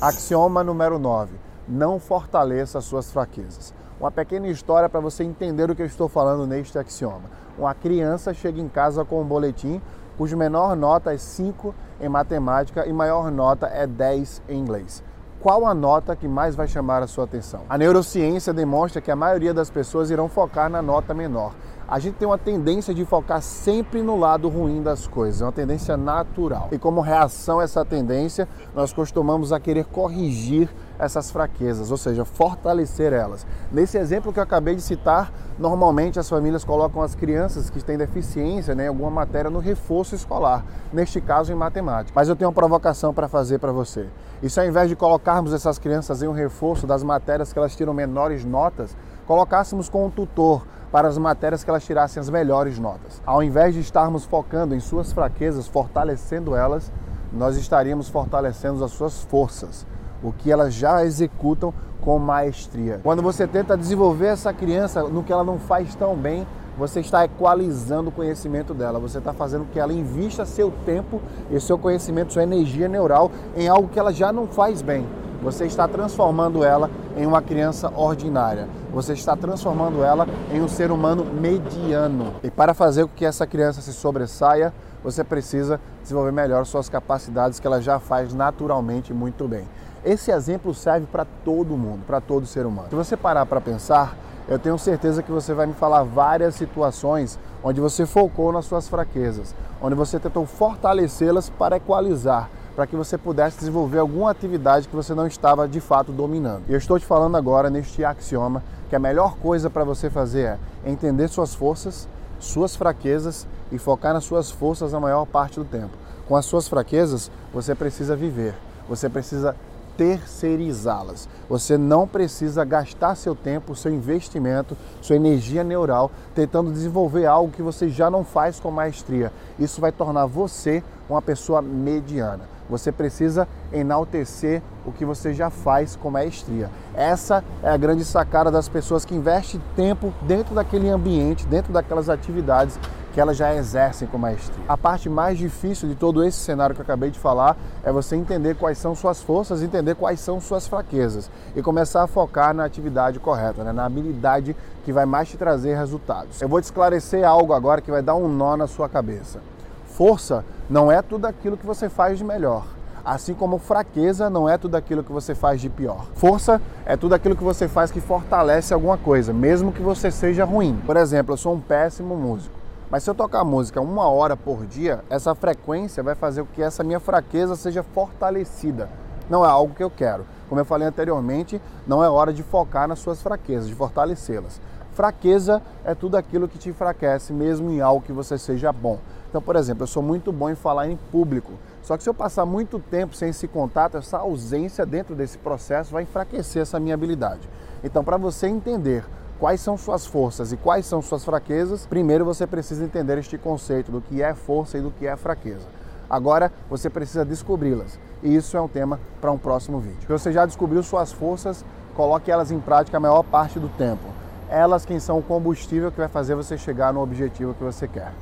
Axioma número 9. Não fortaleça suas fraquezas. Uma pequena história para você entender o que eu estou falando neste axioma. Uma criança chega em casa com um boletim cuja menor nota é 5 em matemática e maior nota é 10 em inglês qual a nota que mais vai chamar a sua atenção. A neurociência demonstra que a maioria das pessoas irão focar na nota menor. A gente tem uma tendência de focar sempre no lado ruim das coisas, é uma tendência natural. E como reação a essa tendência, nós costumamos a querer corrigir essas fraquezas, ou seja, fortalecer elas. Nesse exemplo que eu acabei de citar, normalmente as famílias colocam as crianças que têm deficiência né, em alguma matéria no reforço escolar, neste caso em matemática. Mas eu tenho uma provocação para fazer para você. E se ao invés de colocarmos essas crianças em um reforço das matérias que elas tiram menores notas, colocássemos com um tutor para as matérias que elas tirassem as melhores notas. Ao invés de estarmos focando em suas fraquezas, fortalecendo elas, nós estaríamos fortalecendo as suas forças, o que elas já executam com maestria. Quando você tenta desenvolver essa criança no que ela não faz tão bem, você está equalizando o conhecimento dela, você está fazendo que ela invista seu tempo e seu conhecimento, sua energia neural em algo que ela já não faz bem. Você está transformando ela em uma criança ordinária. Você está transformando ela em um ser humano mediano. E para fazer com que essa criança se sobressaia, você precisa desenvolver melhor suas capacidades que ela já faz naturalmente muito bem. Esse exemplo serve para todo mundo, para todo ser humano. Se você parar para pensar, eu tenho certeza que você vai me falar várias situações onde você focou nas suas fraquezas, onde você tentou fortalecê-las para equalizar, para que você pudesse desenvolver alguma atividade que você não estava de fato dominando. E eu estou te falando agora neste axioma que a melhor coisa para você fazer é entender suas forças, suas fraquezas e focar nas suas forças a maior parte do tempo. Com as suas fraquezas, você precisa viver, você precisa terceirizá-las. Você não precisa gastar seu tempo, seu investimento, sua energia neural tentando desenvolver algo que você já não faz com maestria. Isso vai tornar você uma pessoa mediana. Você precisa enaltecer o que você já faz com maestria. Essa é a grande sacada das pessoas que investem tempo dentro daquele ambiente, dentro daquelas atividades que elas já exercem com maestria. A parte mais difícil de todo esse cenário que eu acabei de falar é você entender quais são suas forças, entender quais são suas fraquezas e começar a focar na atividade correta, né? na habilidade que vai mais te trazer resultados. Eu vou te esclarecer algo agora que vai dar um nó na sua cabeça. Força não é tudo aquilo que você faz de melhor. Assim como fraqueza não é tudo aquilo que você faz de pior. Força é tudo aquilo que você faz que fortalece alguma coisa, mesmo que você seja ruim. Por exemplo, eu sou um péssimo músico. Mas se eu tocar música uma hora por dia, essa frequência vai fazer com que essa minha fraqueza seja fortalecida. Não é algo que eu quero. Como eu falei anteriormente, não é hora de focar nas suas fraquezas, de fortalecê-las. Fraqueza é tudo aquilo que te enfraquece, mesmo em algo que você seja bom. Então, por exemplo, eu sou muito bom em falar em público. Só que se eu passar muito tempo sem esse contato, essa ausência dentro desse processo vai enfraquecer essa minha habilidade. Então, para você entender quais são suas forças e quais são suas fraquezas, primeiro você precisa entender este conceito do que é força e do que é fraqueza. Agora você precisa descobri-las. E isso é um tema para um próximo vídeo. Se você já descobriu suas forças, coloque elas em prática a maior parte do tempo elas quem são o combustível que vai fazer você chegar no objetivo que você quer.